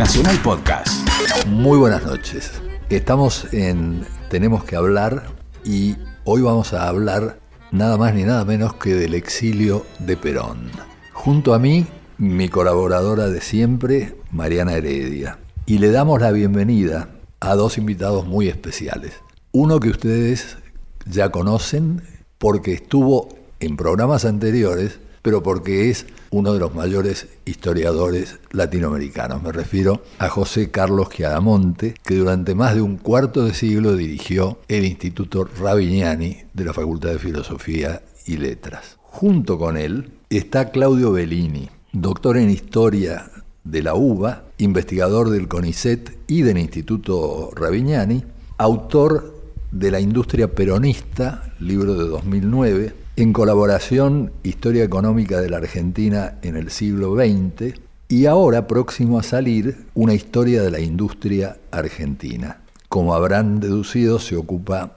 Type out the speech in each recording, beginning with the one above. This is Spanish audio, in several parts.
Nacional Podcast. Muy buenas noches. Estamos en Tenemos que hablar y hoy vamos a hablar nada más ni nada menos que del exilio de Perón. Junto a mí, mi colaboradora de siempre, Mariana Heredia. Y le damos la bienvenida a dos invitados muy especiales. Uno que ustedes ya conocen porque estuvo en programas anteriores, pero porque es uno de los mayores historiadores latinoamericanos. Me refiero a José Carlos Chiadamonte, que durante más de un cuarto de siglo dirigió el Instituto Ravignani de la Facultad de Filosofía y Letras. Junto con él está Claudio Bellini, doctor en Historia de la UBA, investigador del CONICET y del Instituto Ravignani, autor de La industria peronista, libro de 2009, en colaboración Historia Económica de la Argentina en el siglo XX y ahora próximo a salir Una historia de la industria argentina. Como habrán deducido, se ocupa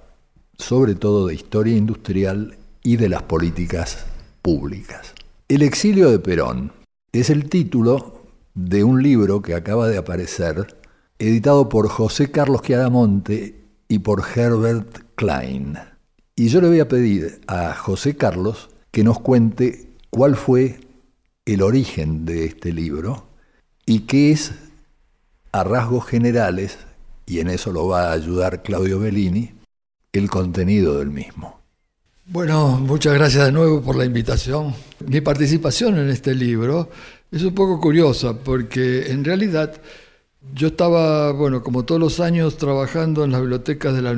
sobre todo de historia industrial y de las políticas públicas. El exilio de Perón es el título de un libro que acaba de aparecer, editado por José Carlos Chiaramonte y por Herbert Klein. Y yo le voy a pedir a José Carlos que nos cuente cuál fue el origen de este libro y qué es, a rasgos generales, y en eso lo va a ayudar Claudio Bellini, el contenido del mismo. Bueno, muchas gracias de nuevo por la invitación. Mi participación en este libro es un poco curiosa porque en realidad yo estaba, bueno, como todos los años, trabajando en las bibliotecas de la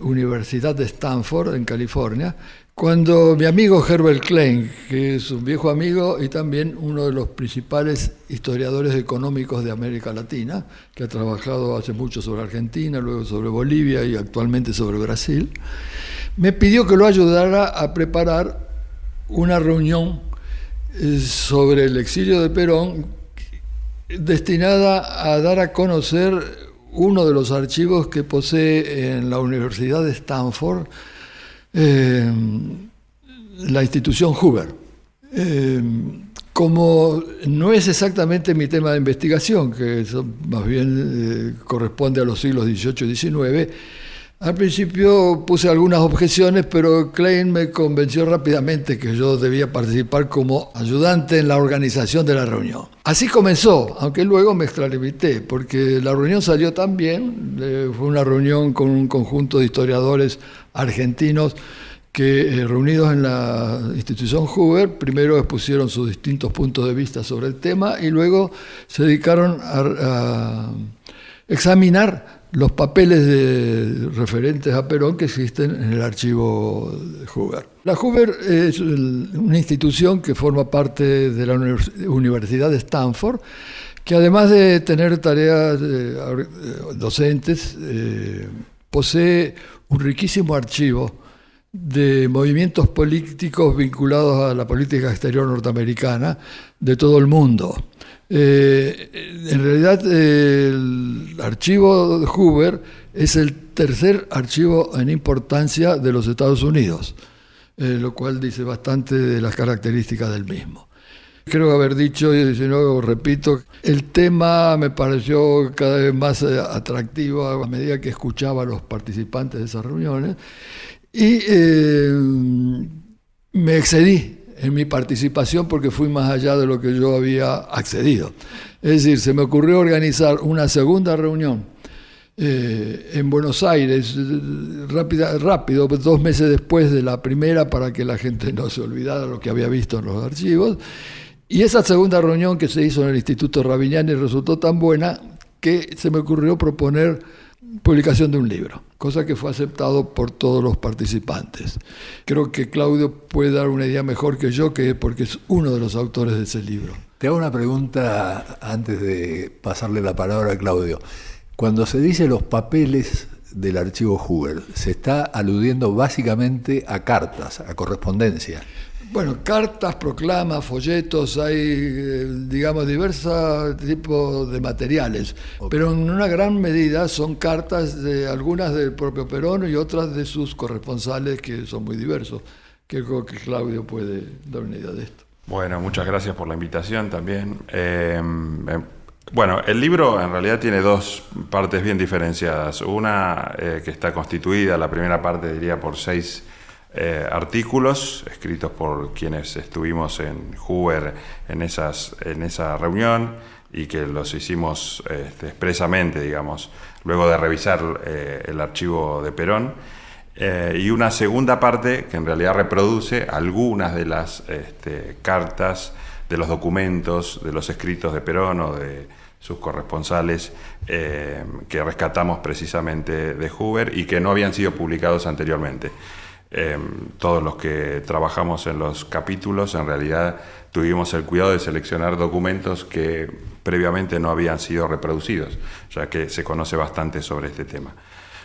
Universidad de Stanford, en California, cuando mi amigo Herbert Klein, que es un viejo amigo y también uno de los principales historiadores económicos de América Latina, que ha trabajado hace mucho sobre Argentina, luego sobre Bolivia y actualmente sobre Brasil, me pidió que lo ayudara a preparar una reunión eh, sobre el exilio de Perón destinada a dar a conocer uno de los archivos que posee en la Universidad de Stanford eh, la institución Hoover. Eh, como no es exactamente mi tema de investigación, que más bien eh, corresponde a los siglos XVIII y XIX, al principio puse algunas objeciones, pero Klein me convenció rápidamente que yo debía participar como ayudante en la organización de la reunión. Así comenzó, aunque luego me extralimité, porque la reunión salió tan bien, eh, fue una reunión con un conjunto de historiadores argentinos que eh, reunidos en la institución Hoover, primero expusieron sus distintos puntos de vista sobre el tema y luego se dedicaron a examinar los papeles de, referentes a Perón que existen en el archivo de Hoover. La Hoover es una institución que forma parte de la Universidad de Stanford, que además de tener tareas eh, docentes, eh, posee un riquísimo archivo de movimientos políticos vinculados a la política exterior norteamericana de todo el mundo. Eh, en realidad, el archivo de Hoover es el tercer archivo en importancia de los Estados Unidos, eh, lo cual dice bastante de las características del mismo. Creo haber dicho, y si no repito, el tema me pareció cada vez más eh, atractivo a medida que escuchaba a los participantes de esas reuniones y me excedí en mi participación porque fui más allá de lo que yo había accedido. Es decir, se me ocurrió organizar una segunda reunión eh, en Buenos Aires, rápida, rápido, dos meses después de la primera, para que la gente no se olvidara lo que había visto en los archivos. Y esa segunda reunión que se hizo en el Instituto Ravignani resultó tan buena que se me ocurrió proponer publicación de un libro, cosa que fue aceptado por todos los participantes. Creo que Claudio puede dar una idea mejor que yo, que porque es uno de los autores de ese libro. Te hago una pregunta antes de pasarle la palabra a Claudio. Cuando se dice los papeles del archivo Hoover, se está aludiendo básicamente a cartas, a correspondencia. Bueno, cartas, proclamas, folletos, hay, eh, digamos, diversos tipos de materiales, pero en una gran medida son cartas de algunas del propio Perón y otras de sus corresponsales que son muy diversos. Creo que Claudio puede dar una idea de esto. Bueno, muchas gracias por la invitación también. Eh, Bueno, el libro en realidad tiene dos partes bien diferenciadas. Una eh, que está constituida, la primera parte diría por seis eh, artículos escritos por quienes estuvimos en Hoover en, esas, en esa reunión y que los hicimos este, expresamente, digamos, luego de revisar eh, el archivo de Perón. y una segunda parte que en realidad reproduce algunas de las este, cartas, de los documentos, de los escritos de Perón o de sus corresponsales eh, que rescatamos precisamente de Hoover y que no habían sido publicados anteriormente. Eh, todos los que trabajamos en los capítulos en realidad tuvimos el cuidado de seleccionar documentos que previamente no habían sido reproducidos, ya que se conoce bastante sobre este tema.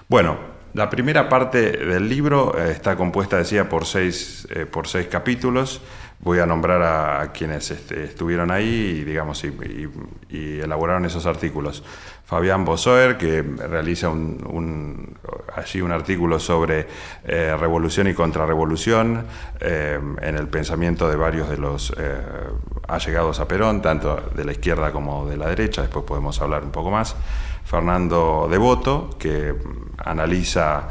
Bueno, la primera parte del libro eh, está compuesta, decía, por seis, por seis capítulos voy a nombrar a, quienes este, estuvieron ahí y, digamos, y, elaboraron esos artículos. Fabián Bosoer, que realiza un, allí un artículo sobre eh, revolución y contrarrevolución eh, en el pensamiento de varios de los eh, allegados a Perón, tanto de la izquierda como de la derecha, después podemos hablar un poco más. Fernando Devoto, que analiza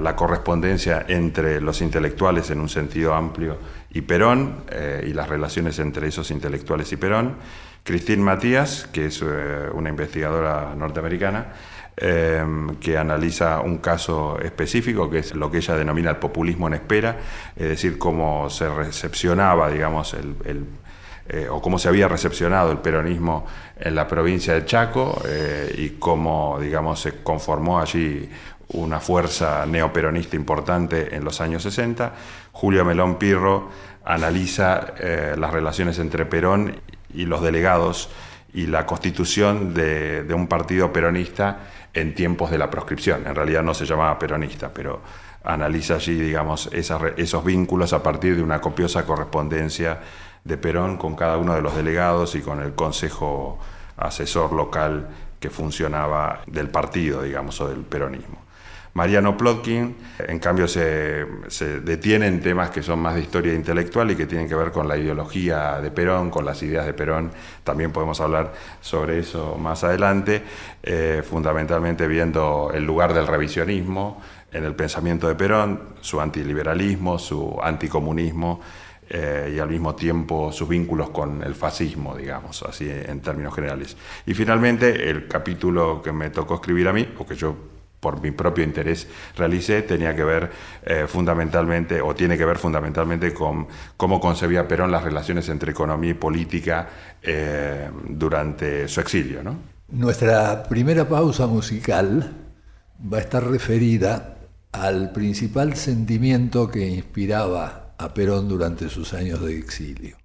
la correspondencia entre los intelectuales en un sentido amplio y Perón y las relaciones entre esos intelectuales y Perón. Christine Matías, que es eh, una investigadora norteamericana, eh, que analiza un caso específico, que es lo que ella denomina el populismo en espera, es decir, cómo se recepcionaba, digamos, el, o cómo se había recepcionado el peronismo en la provincia de Chaco y cómo, digamos, se conformó allí una fuerza neoperonista importante en los años 60. Julio Melón Pirro analiza eh, las relaciones entre Perón y los delegados y la constitución de, un partido peronista en tiempos de la proscripción. En realidad no se llamaba peronista, pero analiza allí, digamos, esos vínculos a partir de una copiosa correspondencia de Perón con cada uno de los delegados y con el consejo asesor local que funcionaba del partido, digamos, o del peronismo. Mariano Plotkin, en cambio, se, detiene en temas que son más de historia intelectual y que tienen que ver con la ideología de Perón, con las ideas de Perón. También podemos hablar sobre eso más adelante, eh, fundamentalmente viendo el lugar del revisionismo en el pensamiento de Perón, su antiliberalismo, su anticomunismo. Eh, y al mismo tiempo sus vínculos con el fascismo, digamos, así en términos generales. Y finalmente, el capítulo que me tocó escribir a mí, o que yo por mi propio interés realicé tenía que ver eh, fundamentalmente, o tiene que ver fundamentalmente con cómo concebía Perón las relaciones entre economía y política eh, durante su exilio. Nuestra primera pausa musical va a estar referida al principal sentimiento que inspiraba a Perón durante sus años de exilio.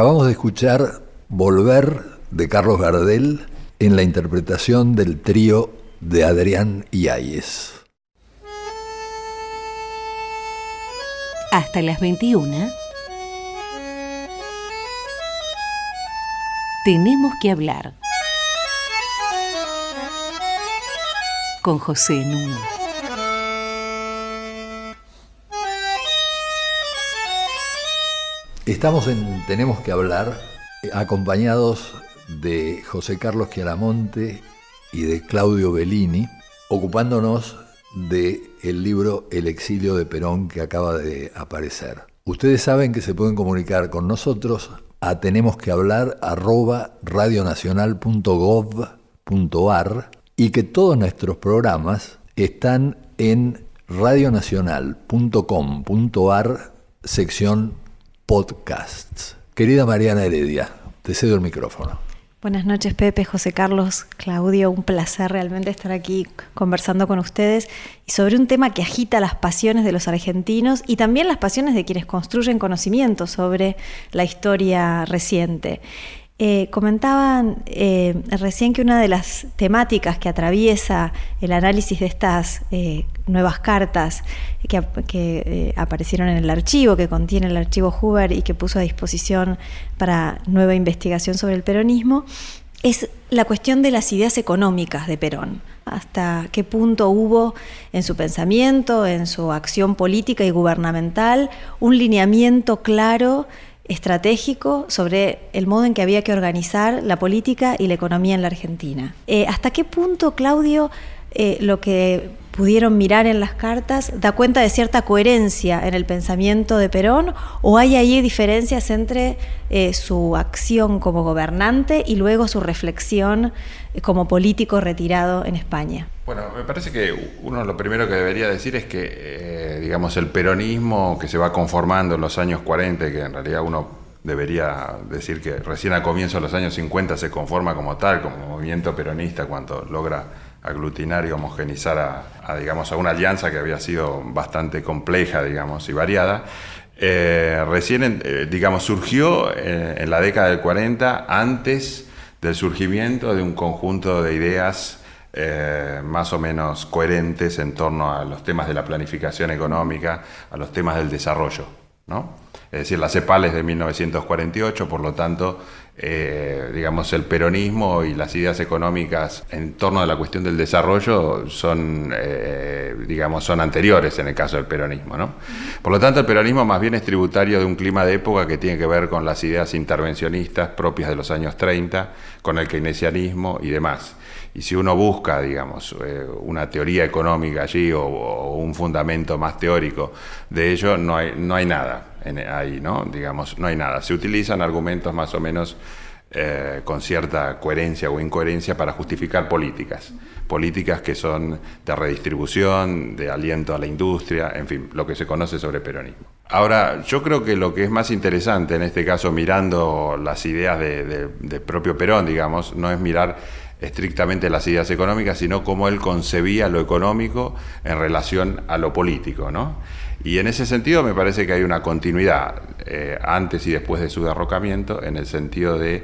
Acabamos de escuchar Volver de Carlos Gardel en la interpretación del trío de Adrián Yáñez. Hasta las 21. Tenemos que hablar. Con José Nuno. Estamos en Tenemos que hablar acompañados de José Carlos Chiaramonte y de Claudio Bellini, ocupándonos del el libro El exilio de Perón que acaba de aparecer. Ustedes saben que se pueden comunicar con nosotros a tenemos que hablar arroba radionacional.gov.ar y que todos nuestros programas están en radionacional.com.ar sección podcasts. Querida Mariana Heredia, te cedo el micrófono. Buenas noches, Pepe, José Carlos, Claudio. Un placer realmente estar aquí conversando con ustedes y sobre un tema que agita las pasiones de los argentinos y también las pasiones de quienes construyen conocimiento sobre la historia reciente. Eh, comentaban eh, recién que una de las temáticas que atraviesa el análisis de estas eh, nuevas cartas que, aparecieron en el archivo, que contiene el archivo Huber y que puso a disposición para nueva investigación sobre el peronismo, es la cuestión de las ideas económicas de Perón. Hasta qué punto hubo en su pensamiento, en su acción política y gubernamental, un lineamiento claro estratégico sobre el modo en que había que organizar la política y la economía en la Argentina. Eh, ¿Hasta qué punto, Claudio, eh, lo que pudieron mirar en las cartas da cuenta de cierta coherencia en el pensamiento de Perón o hay ahí diferencias entre eh, su acción como gobernante y luego su reflexión como político retirado en España? Bueno, me parece que uno lo primero que debería decir es que, eh, digamos, el peronismo que se va conformando en los años 40, que en realidad uno debería decir que recién a comienzos de los años 50 se conforma como tal, como movimiento peronista, cuando logra aglutinar y homogenizar a, digamos, a una alianza que había sido bastante compleja, digamos, y variada. Eh, recién, eh, digamos, surgió en la década del 40 antes del surgimiento de un conjunto de ideas eh, más o menos coherentes en torno a los temas de la planificación económica, a los temas del desarrollo. ¿no? Es decir, la CEPAL es de 1948, por lo tanto, eh, digamos, el peronismo y las ideas económicas en torno a la cuestión del desarrollo son, eh, digamos, son anteriores en el caso del peronismo. ¿no? Por lo tanto, el peronismo más bien es tributario de un clima de época que tiene que ver con las ideas intervencionistas propias de los años 30, con el keynesianismo y demás. Y si uno busca, digamos, eh, una teoría económica allí o, un fundamento más teórico de ello, no hay, no hay nada ahí, ¿no? Digamos, no hay nada. Se utilizan argumentos más o menos eh, con cierta coherencia o incoherencia para justificar políticas. Políticas que son de redistribución, de aliento a la industria, en fin, lo que se conoce sobre peronismo. Ahora, yo creo que lo que es más interesante en este caso, mirando las ideas del de propio Perón, digamos, no es mirar estrictamente las ideas económicas, sino cómo él concebía lo económico en relación a lo político. ¿no? Y en ese sentido me parece que hay una continuidad eh, antes y después de su derrocamiento, en el sentido de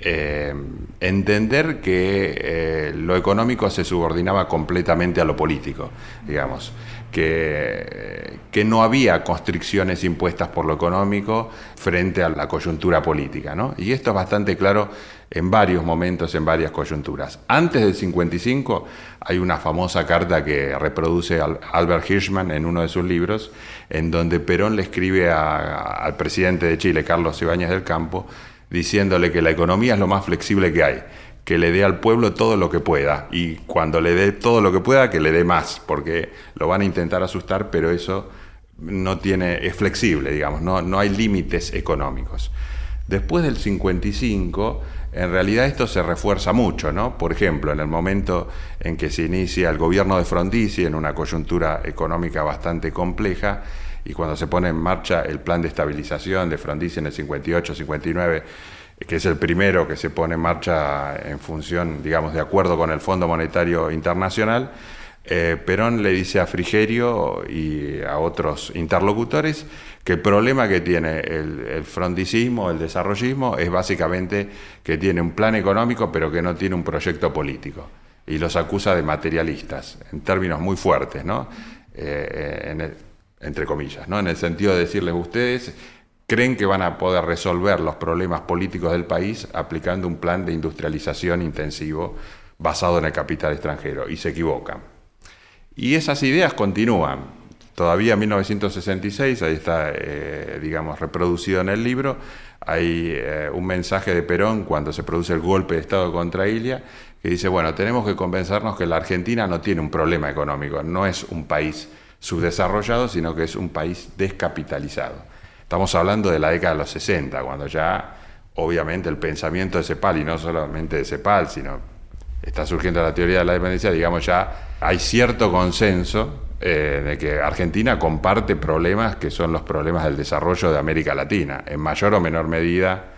eh, entender que eh, lo económico se subordinaba completamente a lo político, digamos que, que, no había constricciones impuestas por lo económico frente a la coyuntura política. ¿no? Y esto es bastante claro en varios momentos, en varias coyunturas. Antes del 55 hay una famosa carta que reproduce Albert Hirschman en uno de sus libros, en donde Perón le escribe al presidente de Chile, Carlos Ibáñez del Campo, diciéndole que la economía es lo más flexible que hay que le dé al pueblo todo lo que pueda y cuando le dé todo lo que pueda que le dé más, porque lo van a intentar asustar, pero eso no tiene es flexible, digamos, no, no hay límites económicos. Después del 55, en realidad esto se refuerza mucho, ¿no? Por ejemplo, en el momento en que se inicia el gobierno de Frondizi en una coyuntura económica bastante compleja y cuando se pone en marcha el plan de estabilización de Frondizi en el 58, 59 que es el primero que se pone en marcha en función, digamos, de acuerdo con el Fondo Monetario Internacional, eh, Perón le dice a Frigerio y a otros interlocutores que el problema que tiene el, frondicismo, el desarrollismo, es básicamente que tiene un plan económico pero que no tiene un proyecto político. Y los acusa de materialistas, en términos muy fuertes, ¿no? Eh, entre comillas, ¿no? en el sentido de decirles ustedes creen que van a poder resolver los problemas políticos del país aplicando un plan de industrialización intensivo basado en el capital extranjero, y se equivocan. Y esas ideas continúan. Todavía en 1966, ahí está, eh, digamos, reproducido en el libro, hay eh, un mensaje de Perón cuando se produce el golpe de Estado contra Ilia, que dice, bueno, tenemos que convencernos que la Argentina no tiene un problema económico, no es un país subdesarrollado, sino que es un país descapitalizado. Estamos hablando de la década de los 60, cuando ya, obviamente, el pensamiento de Cepal, y no solamente de Cepal, sino está surgiendo la teoría de la dependencia, digamos ya hay cierto consenso eh, de que Argentina comparte problemas que son los problemas del desarrollo de América Latina, en mayor o menor medida,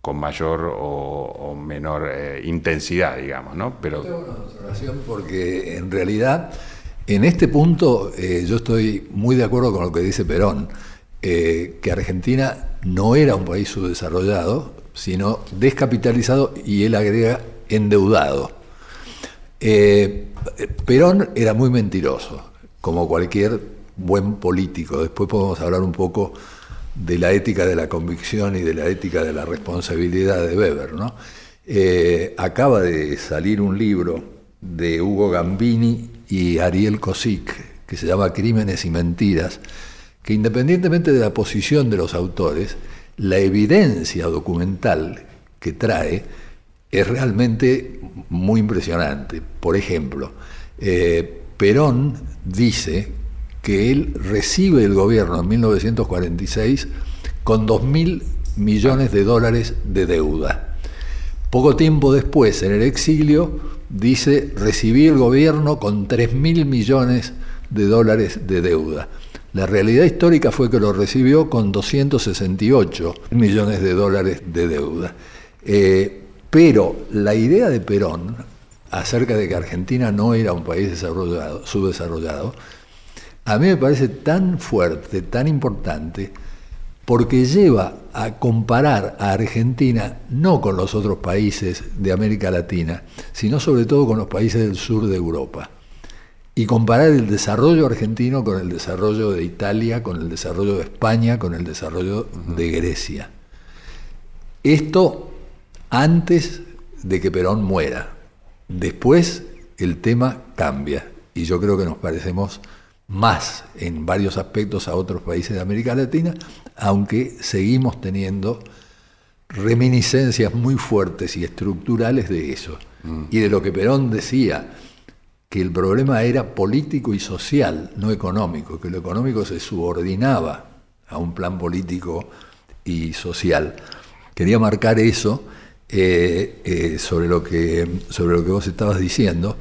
con mayor o, menor eh, intensidad, digamos, ¿no? Pero Tengo una observación porque en realidad en este punto eh, yo estoy muy de acuerdo con lo que dice Perón, que Argentina no era un país subdesarrollado, sino descapitalizado y él agrega endeudado. Eh, Perón era muy mentiroso, como cualquier buen político. Después podemos hablar un poco de la ética de la convicción y de la ética de la responsabilidad de Weber. ¿no? Eh, acaba de salir un libro de Hugo Gambini y Ariel Kosik, que se llama Crímenes y Mentiras, que independientemente de la posición de los autores, la evidencia documental que trae es realmente muy impresionante. Por ejemplo, eh, Perón dice que él recibe el gobierno en 1946 con 2.000 millones de dólares de deuda. Poco tiempo después, en el exilio, dice, recibí el gobierno con 3.000 millones de dólares de deuda. La realidad histórica fue que lo recibió con 268 millones de dólares de deuda. Eh, pero la idea de Perón acerca de que Argentina no era un país desarrollado, subdesarrollado, a mí me parece tan fuerte, tan importante, porque lleva a comparar a Argentina no con los otros países de América Latina, sino sobre todo con los países del sur de Europa. Y comparar el desarrollo argentino con el desarrollo de Italia, con el desarrollo de España, con el desarrollo de Grecia. Esto antes de que Perón muera. Después el tema cambia y yo creo que nos parecemos más en varios aspectos a otros países de América Latina, aunque seguimos teniendo reminiscencias muy fuertes y estructurales de eso. Y de lo que Perón decía, que el problema era político y social, no económico, que lo económico se subordinaba a un plan político y social. Quería marcar eso eh, eh, sobre, lo que, sobre lo que vos estabas diciendo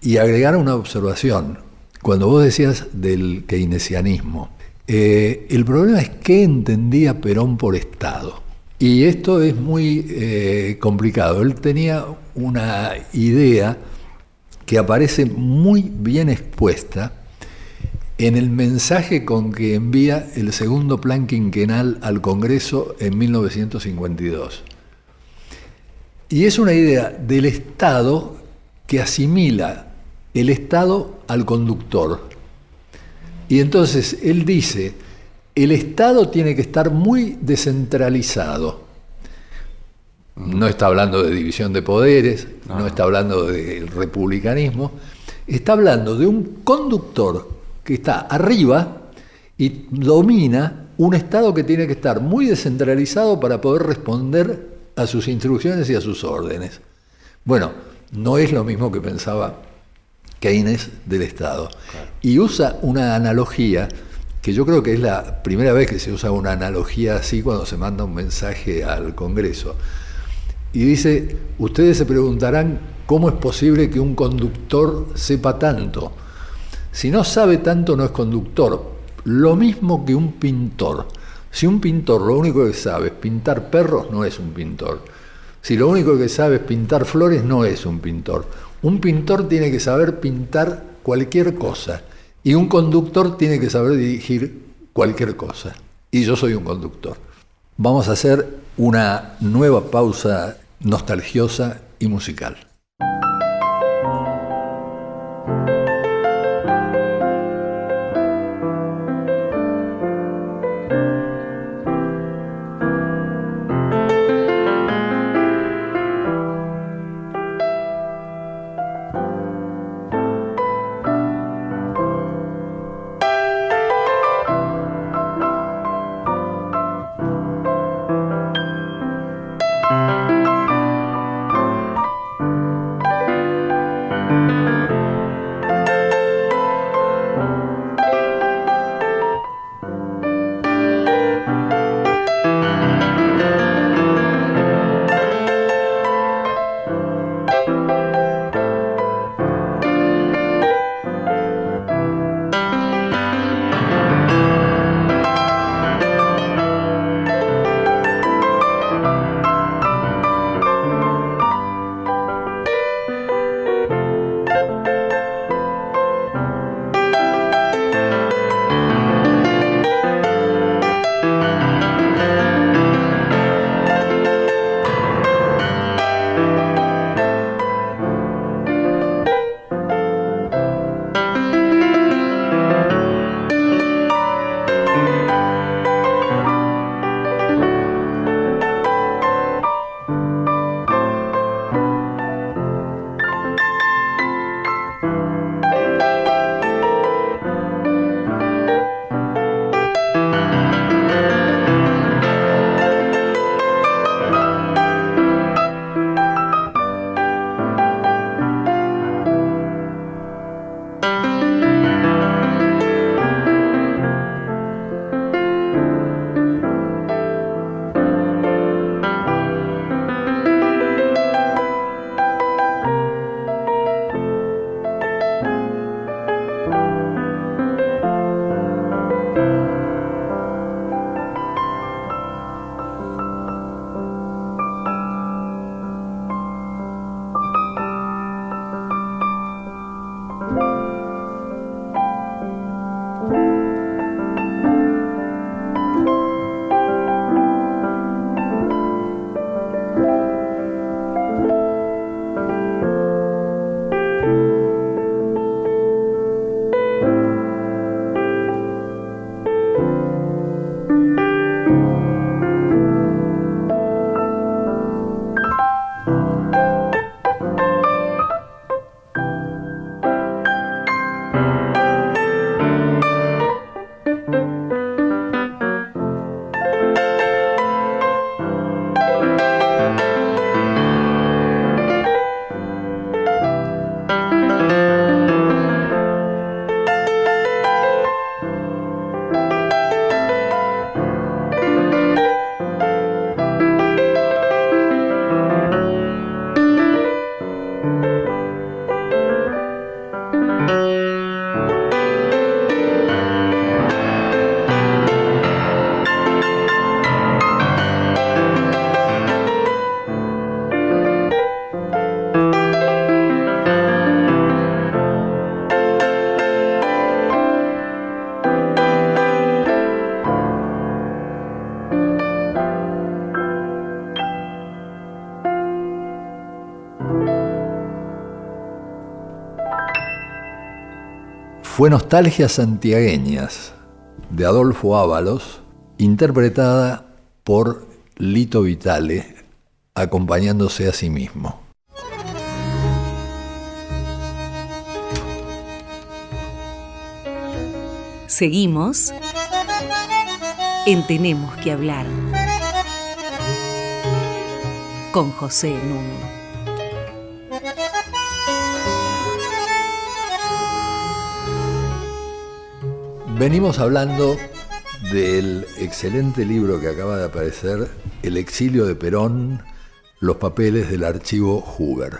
y agregar una observación. Cuando vos decías del keynesianismo, eh, el problema es qué entendía Perón por Estado. Y esto es muy complicado. Él tenía una idea que aparece muy bien expuesta en el mensaje con que envía el segundo plan quinquenal al Congreso en 1952. Y es una idea del Estado que asimila el Estado al conductor. Y entonces él dice, el Estado tiene que estar muy descentralizado. No está hablando de división de poderes, no, está hablando del republicanismo, está hablando de un conductor que está arriba y domina un Estado que tiene que estar muy descentralizado para poder responder a sus instrucciones y a sus órdenes. Bueno, no es lo mismo que pensaba Keynes del Estado. Claro. Y usa una analogía que yo creo que es la primera vez que se usa una analogía así cuando se manda un mensaje al Congreso. Y dice, ustedes se preguntarán cómo es posible que un conductor sepa tanto. Si no sabe tanto no es conductor. Lo mismo que un pintor. Si un pintor lo único que sabe es pintar perros, no es un pintor. Si lo único que sabe es pintar flores, no es un pintor. Un pintor tiene que saber pintar cualquier cosa y un conductor tiene que saber dirigir cualquier cosa. y yo soy un conductor. Vamos a hacer una nueva pausa nostalgiosa y musical. Fue Nostalgias Santiagueñas de Adolfo Ábalos, interpretada por Lito Vitale, acompañándose a sí mismo. Seguimos en Tenemos que hablar con José Nuno. Venimos hablando del excelente libro que acaba de aparecer, El exilio de Perón, los papeles del archivo Hoover,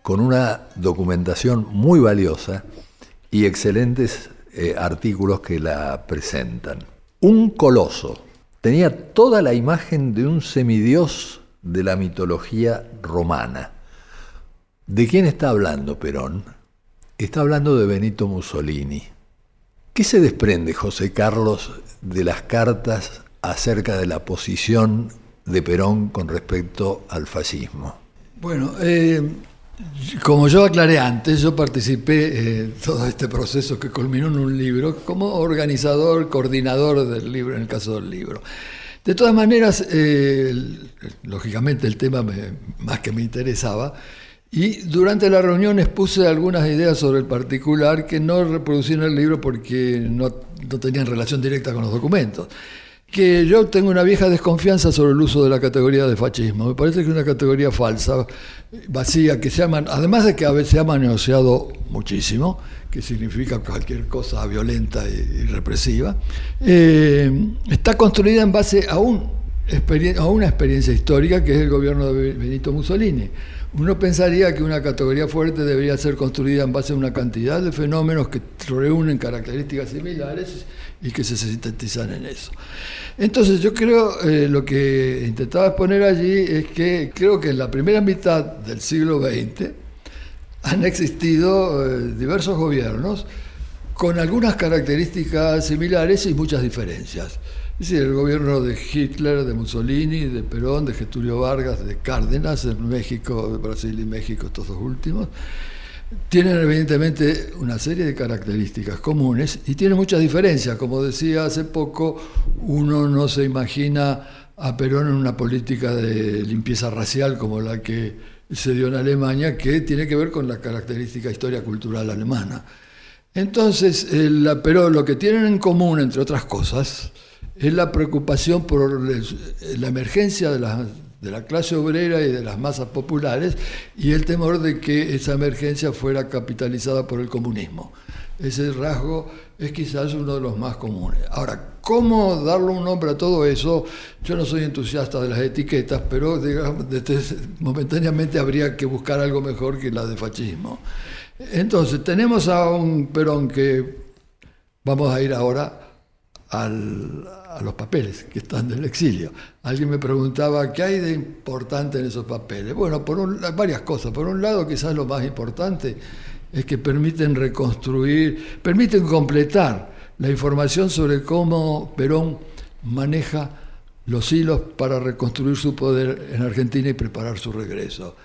con una documentación muy valiosa y excelentes eh, artículos que la presentan. Un coloso, tenía toda la imagen de un semidios de la mitología romana. ¿De quién está hablando Perón? Está hablando de Benito Mussolini ¿Qué se desprende, José Carlos, de las cartas acerca de la posición de Perón con respecto al fascismo? Bueno, eh, como yo aclaré antes, yo participé en todo este proceso que culminó en un libro como organizador, coordinador del libro, en el caso del libro. De todas maneras, eh, lógicamente el tema más que me interesaba, y durante la reunión expuse algunas ideas sobre el particular que no reproducí en el libro porque no, no tenían relación directa con los documentos que yo tengo una vieja desconfianza sobre el uso de la categoría de fascismo. Me parece que es una categoría falsa, vacía, que se llama, además de que a veces se ha manoseado muchísimo, que significa cualquier cosa violenta y, represiva, eh, está construida en base a, un, a una experiencia histórica que es el gobierno de Benito Mussolini. Uno pensaría que una categoría fuerte debería ser construida en base a una cantidad de fenómenos que reúnen características similares y que se sintetizan en eso. Entonces yo creo, eh, lo que intentaba exponer allí es que creo que en la primera mitad del siglo XX han existido eh, diversos gobiernos con algunas características similares y muchas diferencias. Es decir, el gobierno de Hitler, de Mussolini, de Perón, de Getulio Vargas, de Cárdenas en México, de Brasil y México, estos dos últimos, tienen evidentemente una serie de características comunes y tienen muchas diferencias. Como decía hace poco, uno no se imagina a Perón en una política de limpieza racial como la que se dio en Alemania, que tiene que ver con la característica historia cultural alemana. Entonces, lo que tienen en común, entre otras cosas, es la preocupación por la emergencia de las de la clase obrera y de las masas populares y el temor de que esa emergencia fuera capitalizada por el comunismo. Ese rasgo es quizás uno de los más comunes. Ahora, ¿cómo darle un nombre a todo eso? Yo no soy entusiasta de las etiquetas, pero digamos, momentáneamente habría que buscar algo mejor que la de fascismo. Entonces, tenemos a un Perón que vamos a ir ahora al, a los papeles que están del exilio. Alguien me preguntaba, ¿qué hay de importante en esos papeles? Bueno, por varias cosas. Por un lado, quizás lo más importante es que permiten reconstruir, permiten completar la información sobre cómo Perón maneja los hilos para reconstruir su poder en Argentina y preparar su regreso.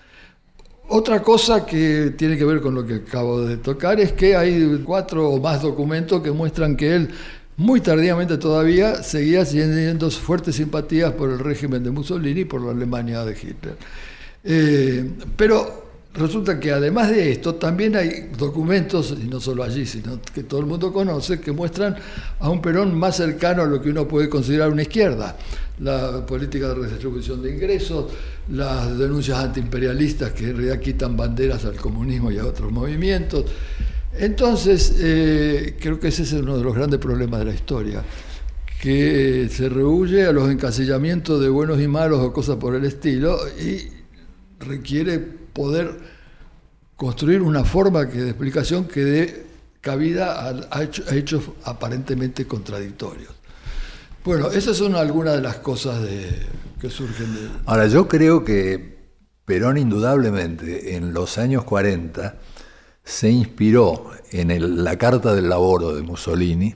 Otra cosa que tiene que ver con lo que acabo de tocar es que hay cuatro o más documentos que muestran que él muy tardíamente todavía seguía teniendo fuertes simpatías por el régimen de Mussolini y por la Alemania de Hitler. Eh, pero resulta que además de esto también hay documentos, y no solo allí, sino que todo el mundo conoce, que muestran a un Perón más cercano a lo que uno puede considerar una izquierda. La política de redistribución de ingresos, las denuncias antiimperialistas que en realidad quitan banderas al comunismo y a otros movimientos. Entonces, eh, creo que ese es uno de los grandes problemas de la historia, que se rehuye a los encasillamientos de buenos y malos o cosas por el estilo y requiere poder construir una forma de explicación que dé cabida a, hechos aparentemente contradictorios. Bueno, esas son algunas de las cosas que surgen de... Ahora, yo creo que Perón indudablemente en los años 40 se inspiró en la Carta del Laboro de Mussolini,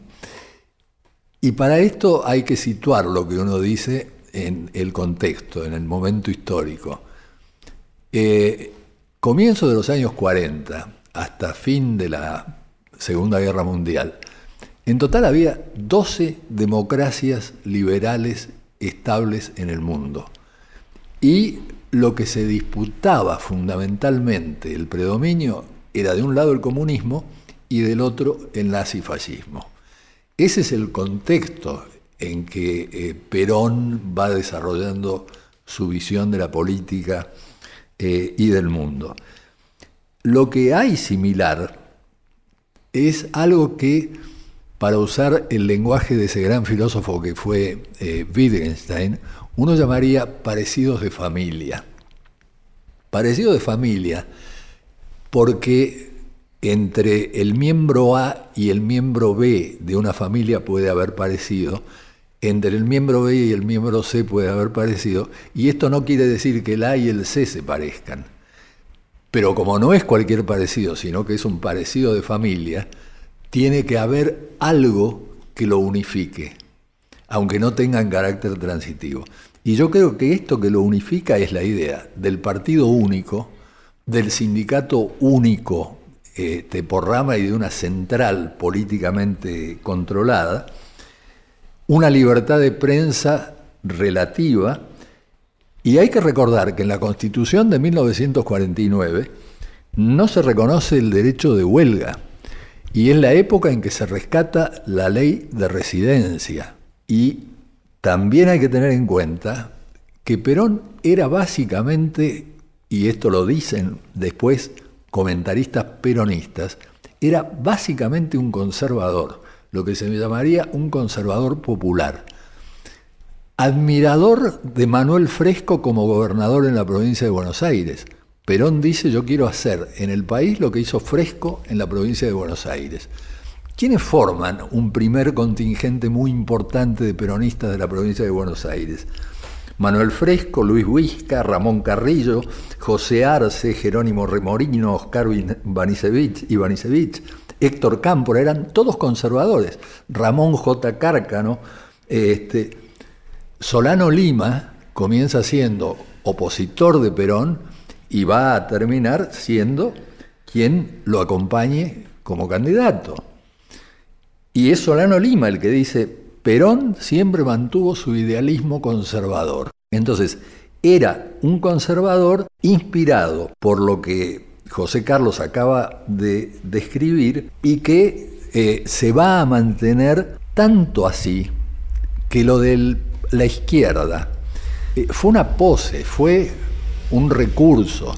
y para esto hay que situar lo que uno dice en el contexto, en el momento histórico. Eh, comienzo de los años 40 hasta fin de la Segunda Guerra Mundial, en total había 12 democracias liberales estables en el mundo. Y lo que se disputaba fundamentalmente, el predominio, era de un lado el comunismo y del otro el nazifascismo. Ese es el contexto en que eh, Perón va desarrollando su visión de la política eh, y del mundo. Lo que hay similar es algo que, para usar el lenguaje de ese gran filósofo que fue eh, Wittgenstein, uno llamaría parecidos de familia. Parecidos de familia porque entre el miembro A y el miembro B de una familia puede haber parecido, entre el miembro B y el miembro C puede haber parecido, y esto no quiere decir que el A y el C se parezcan. Pero como no es cualquier parecido, sino que es un parecido de familia, tiene que haber algo que lo unifique, aunque no tengan carácter transitivo. Y yo creo que esto que lo unifica es la idea del partido único, del sindicato único este, por rama y de una central políticamente controlada, una libertad de prensa relativa, y hay que recordar que en la Constitución de 1949 no se reconoce el derecho de huelga, y es la época en que se rescata la ley de residencia. Y también hay que tener en cuenta que Perón era básicamente, y esto lo dicen después comentaristas peronistas, era básicamente un conservador, lo que se llamaría un conservador popular. Admirador de Manuel Fresco como gobernador en la provincia de Buenos Aires. Perón dice yo quiero hacer en el país lo que hizo Fresco en la provincia de Buenos Aires. ¿Quiénes forman un primer contingente muy importante de peronistas de la provincia de Buenos Aires? Manuel Fresco, Luis Huisca, Ramón Carrillo, José Arce, Jerónimo Remorino, Oscar Ivanisevich, Héctor Cámpora, eran todos conservadores. Ramón J. Cárcano, este, Solano Lima comienza siendo opositor de Perón y va a terminar siendo quien lo acompañe como candidato. Y es Solano Lima el que dice, Perón siempre mantuvo su idealismo conservador. Entonces, era un conservador inspirado por lo que José Carlos acaba de describir y que eh, se va a mantener tanto así que lo de la izquierda eh, fue una pose, fue un recurso.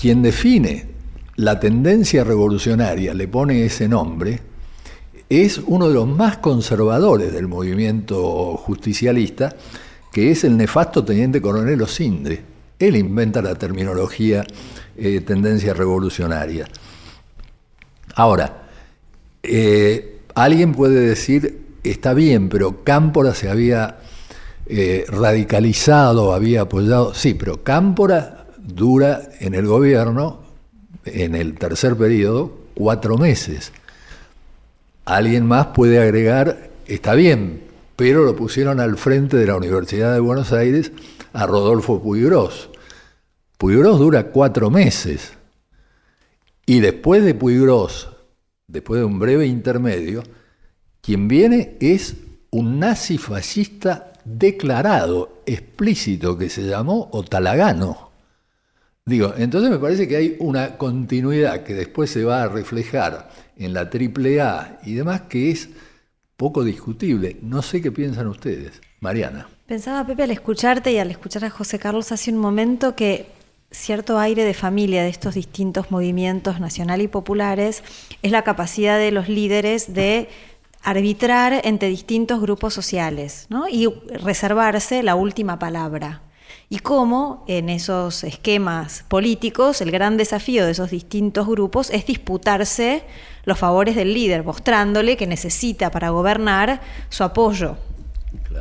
Quien define la tendencia revolucionaria, le pone ese nombre, es uno de los más conservadores del movimiento justicialista, que es el nefasto teniente coronel Osindre. Él inventa la terminología eh, tendencia revolucionaria. Ahora, eh, alguien puede decir, está bien, pero Cámpora se había eh, radicalizado, había apoyado. Sí, pero Cámpora dura en el gobierno, en el tercer periodo, cuatro meses. Alguien más puede agregar, está bien, pero lo pusieron al frente de la Universidad de Buenos Aires a Rodolfo Puigros. Puigros dura cuatro meses. Y después de Puigros, después de un breve intermedio, quien viene es un nazi fascista declarado, explícito, que se llamó Otalagano. Digo, entonces me parece que hay una continuidad que después se va a reflejar en la AAA y demás que es poco discutible. No sé qué piensan ustedes. Mariana. Pensaba, Pepe, al escucharte y al escuchar a José Carlos hace un momento que cierto aire de familia de estos distintos movimientos nacional y populares es la capacidad de los líderes de arbitrar entre distintos grupos sociales y reservarse la última palabra. Y cómo en esos esquemas políticos el gran desafío de esos distintos grupos es disputarse los favores del líder, mostrándole que necesita para gobernar su apoyo.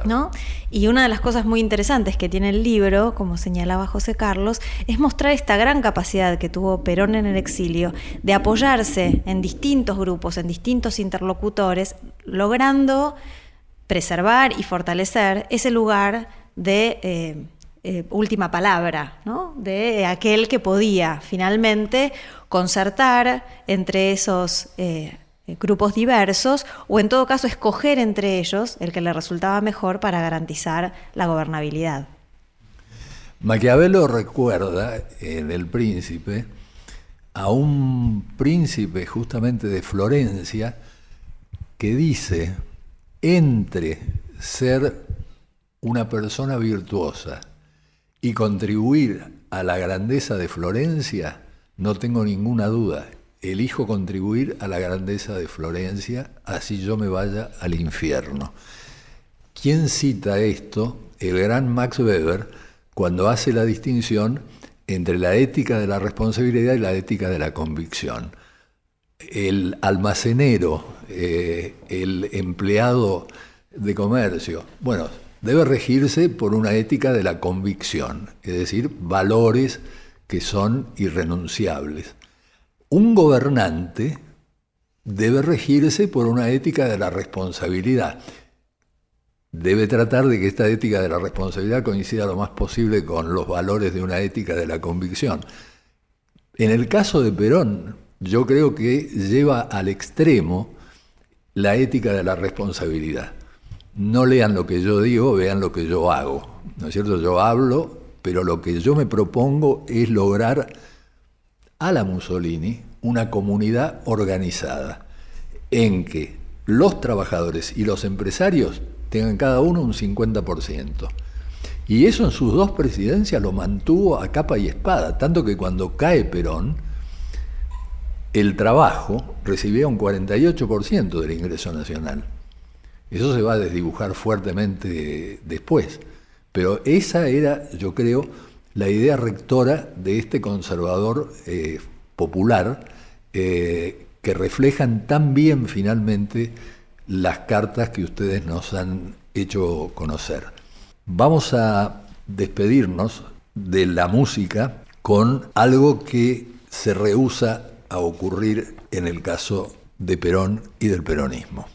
¿No? Y una de las cosas muy interesantes que tiene el libro, como señalaba José Carlos, es mostrar esta gran capacidad que tuvo Perón en el exilio de apoyarse en distintos grupos, en distintos interlocutores, logrando preservar y fortalecer ese lugar de eh, eh, última palabra, ¿no? de aquel que podía finalmente concertar entre esos eh, grupos diversos o en todo caso escoger entre ellos el que le resultaba mejor para garantizar la gobernabilidad. Maquiavelo recuerda en El Príncipe a un príncipe justamente de Florencia que dice, entre ser una persona virtuosa y contribuir a la grandeza de Florencia, no tengo ninguna duda, elijo contribuir a la grandeza de Florencia, así yo me vaya al infierno. ¿Quién cita esto? El gran Max Weber, cuando hace la distinción entre la ética de la responsabilidad y la ética de la convicción. El almacenero, eh, el empleado de comercio, bueno, debe regirse por una ética de la convicción, es decir, valores que son irrenunciables. Un gobernante debe regirse por una ética de la responsabilidad. Debe tratar de que esta ética de la responsabilidad coincida lo más posible con los valores de una ética de la convicción. En el caso de Perón, yo creo que lleva al extremo la ética de la responsabilidad. No lean lo que yo digo, vean lo que yo hago. ¿No es cierto? Yo hablo, pero lo que yo me propongo es lograr a la Mussolini una comunidad organizada en que los trabajadores y los empresarios tengan cada uno un 50%. Y eso en sus dos presidencias lo mantuvo a capa y espada, tanto que cuando cae Perón, el trabajo recibía un 48% del ingreso nacional. Eso se va a desdibujar fuertemente después. Pero esa era, yo creo, la idea rectora de este conservador eh, popular eh, que reflejan tan bien finalmente las cartas que ustedes nos han hecho conocer. Vamos a despedirnos de la música con algo que se rehúsa a ocurrir en el caso de Perón y del peronismo.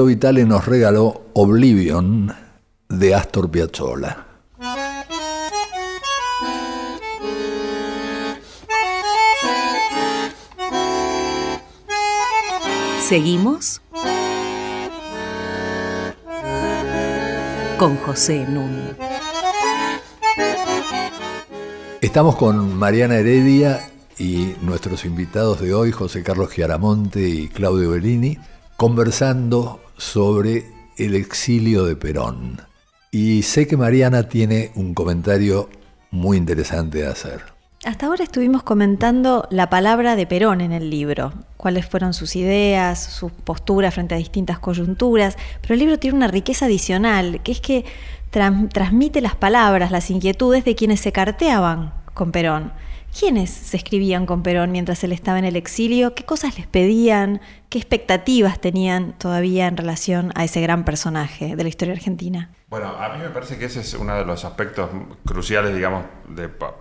Vitale nos regaló Oblivion de Astor Piazzolla. Seguimos con José Nun. Estamos con Mariana Heredia y nuestros invitados de hoy, José Carlos Giaramonte y Claudio Bellini, conversando sobre el exilio de Perón. Y sé que Mariana tiene un comentario muy interesante de hacer. Hasta ahora estuvimos comentando la palabra de Perón en el libro, cuáles fueron sus ideas, sus posturas frente a distintas coyunturas, pero el libro tiene una riqueza adicional, que es que transmite las palabras, las inquietudes de quienes se carteaban con Perón. ¿Quiénes se escribían con Perón mientras él estaba en el exilio? ¿Qué cosas les pedían? ¿Qué expectativas tenían todavía en relación a ese gran personaje de la historia argentina? Bueno, a mí me parece que ese es uno de los aspectos cruciales, digamos,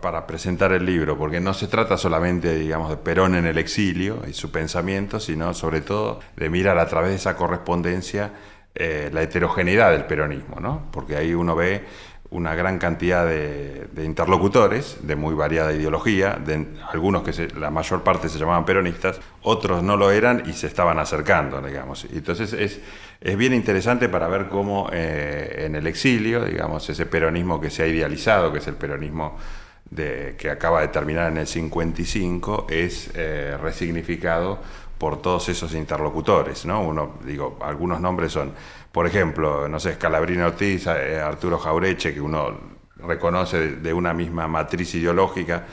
para presentar el libro, porque no se trata solamente, digamos, de Perón en el exilio y su pensamiento, sino sobre todo de mirar a través de esa correspondencia eh, la heterogeneidad del peronismo, ¿no? Porque ahí uno ve una gran cantidad de, interlocutores de muy variada ideología, de algunos que la mayor parte se llamaban peronistas, otros no lo eran y se estaban acercando, digamos. Entonces es, es bien interesante para ver cómo eh, en el exilio, digamos, ese peronismo que se ha idealizado, que es el peronismo de, que acaba de terminar en el 55, es eh, resignificado por todos esos interlocutores, ¿no? Uno, digo, algunos nombres son por ejemplo, no sé, Scalabrino Ortiz, eh, Arturo Jaureche, que uno reconoce de una misma matriz ideológica,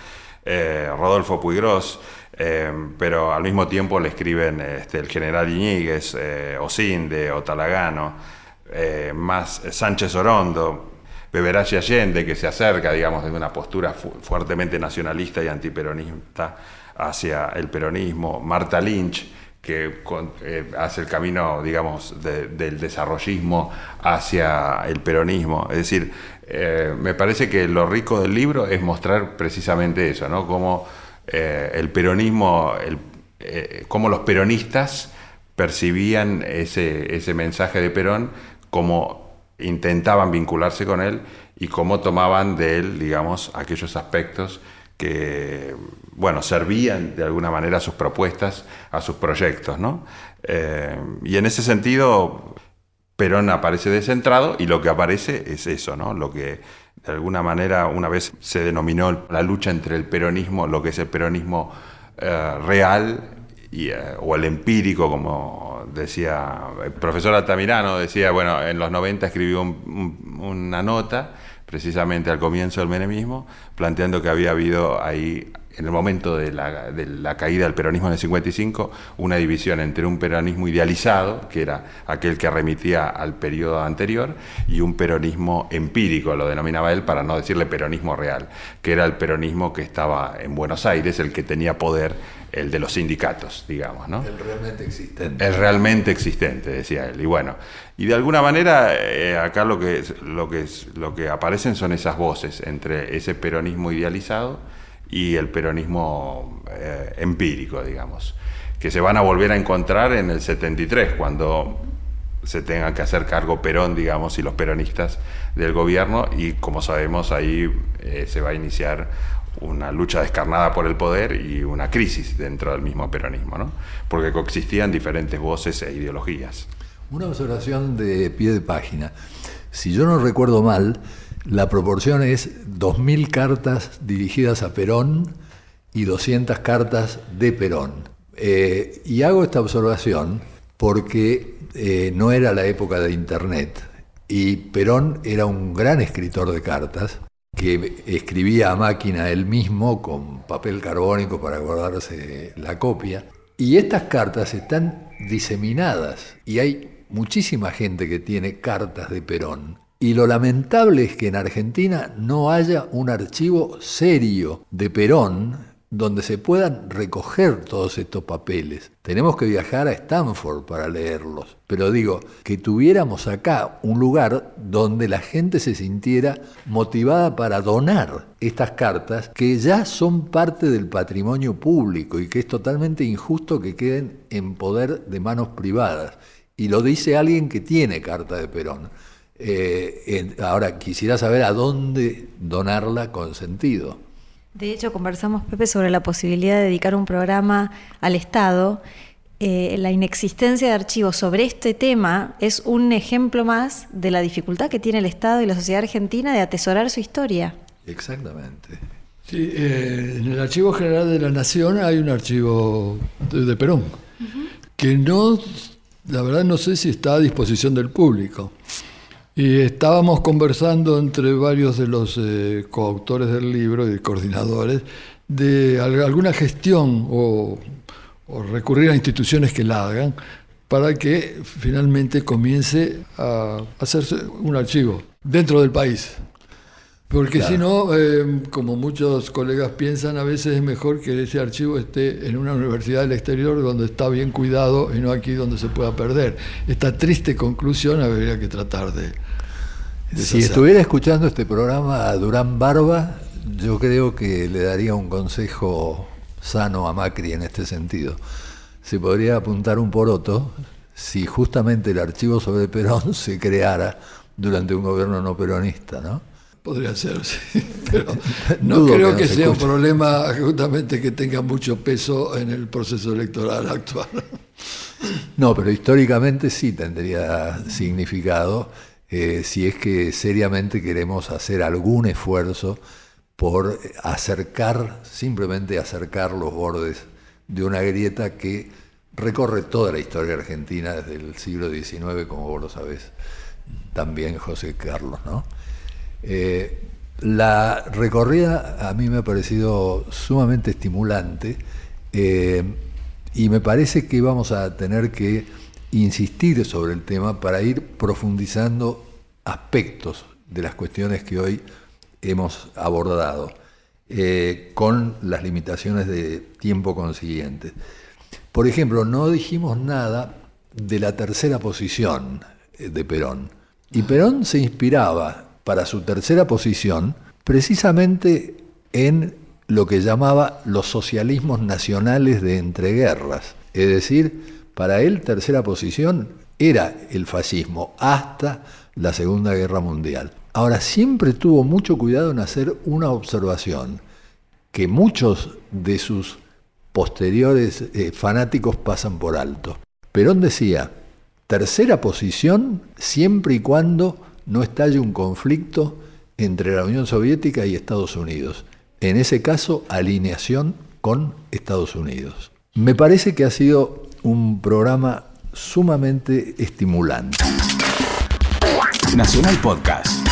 eh, Rodolfo Puigros, eh, pero al mismo tiempo le escriben este, el general Iñiguez, Osinde, Otalagano, más Sánchez Orondo, Beberachi Allende, que se acerca, digamos, desde una postura fuertemente nacionalista y antiperonista hacia el peronismo, Marta Lynch, que eh, hace el camino, digamos, del desarrollismo hacia el peronismo. Es decir, eh, me parece que lo rico del libro es mostrar precisamente eso, ¿no? Cómo eh, el peronismo, cómo los peronistas percibían ese, ese mensaje de Perón, cómo intentaban vincularse con él y cómo tomaban de él, digamos, aquellos aspectos que bueno, servían de alguna manera a sus propuestas, a sus proyectos. ¿no? Eh, y en ese sentido, Perón aparece descentrado y lo que aparece es eso, ¿no? lo que de alguna manera una vez se denominó la lucha entre el peronismo, lo que es el peronismo eh, real y, eh, o el empírico, como decía el profesor Altamirano, decía, bueno, en los 90 escribió una nota precisamente al comienzo del menemismo, planteando que había habido ahí, en el momento de la, caída del peronismo en el 55, una división entre un peronismo idealizado, que era aquel que remitía al periodo anterior, y un peronismo empírico, lo denominaba él, para no decirle peronismo real, que era el peronismo que estaba en Buenos Aires, el que tenía poder el de los sindicatos, digamos, ¿no? El realmente existente. El realmente existente, decía él. Y bueno, y de alguna manera eh, acá lo que, lo, que, lo que aparecen son esas voces entre ese peronismo idealizado y el peronismo eh, empírico, digamos, que se van a volver a encontrar en el 73, cuando se tengan que hacer cargo Perón, digamos, y los peronistas del gobierno, y como sabemos ahí eh, se va a iniciar una lucha descarnada por el poder y una crisis dentro del mismo peronismo, ¿no? porque coexistían diferentes voces e ideologías. Una observación de pie de página. Si yo no recuerdo mal, la proporción es 2.000 cartas dirigidas a Perón y 200 cartas de Perón. Eh, y hago esta observación porque eh, no era la época de Internet y Perón era un gran escritor de cartas que escribía a máquina él mismo con papel carbónico para guardarse la copia. Y estas cartas están diseminadas y hay muchísima gente que tiene cartas de Perón. Y lo lamentable es que en Argentina no haya un archivo serio de Perón donde se puedan recoger todos estos papeles. Tenemos que viajar a Stanford para leerlos. Pero digo, que tuviéramos acá un lugar donde la gente se sintiera motivada para donar estas cartas que ya son parte del patrimonio público y que es totalmente injusto que queden en poder de manos privadas. Y lo dice alguien que tiene carta de Perón. Eh, ahora, quisiera saber a dónde donarla con sentido. De hecho, conversamos, Pepe, sobre la posibilidad de dedicar un programa al Estado. Eh, la inexistencia de archivos sobre este tema es un ejemplo más de la dificultad que tiene el Estado y la sociedad argentina de atesorar su historia. Exactamente. Sí, eh, en el Archivo General de la Nación hay un archivo de, Perón, que no, la verdad no sé si está a disposición del público. Y estábamos conversando entre varios de los eh, coautores del libro y coordinadores de alguna gestión o, recurrir a instituciones que la hagan para que finalmente comience a hacerse un archivo dentro del país. Porque si no, eh, como muchos colegas piensan, a veces es mejor que ese archivo esté en una universidad del exterior donde está bien cuidado y no aquí donde se pueda perder. Esta triste conclusión habría que tratar de... si estuviera escuchando este programa a Durán Barba, yo creo que le daría un consejo sano a Macri en este sentido. Se podría apuntar un poroto si justamente el archivo sobre Perón se creara durante un gobierno no peronista, ¿no? Podría ser, sí. Pero no creo que, sea un problema justamente que tenga mucho peso en el proceso electoral actual. No, pero históricamente sí tendría significado eh, si es que seriamente queremos hacer algún esfuerzo por acercar, simplemente acercar los bordes de una grieta que recorre toda la historia argentina desde el siglo XIX, como vos lo sabés, también José Carlos, ¿no? Eh, la recorrida a mí me ha parecido sumamente estimulante eh, y me parece que vamos a tener que insistir sobre el tema para ir profundizando aspectos de las cuestiones que hoy hemos abordado, eh, con las limitaciones de tiempo consiguientes. Por ejemplo, no dijimos nada de la tercera posición de Perón. Y Perón se inspiraba para su tercera posición precisamente en lo que llamaba los socialismos nacionales de entreguerras. Es decir, para él tercera posición era el fascismo hasta la Segunda Guerra Mundial. Ahora, siempre tuvo mucho cuidado en hacer una observación que muchos de sus posteriores eh, fanáticos pasan por alto. Perón decía, tercera posición siempre y cuando no estalle un conflicto entre la Unión Soviética y Estados Unidos. En ese caso, alineación con Estados Unidos. Me parece que ha sido un programa sumamente estimulante. Nacional Podcast.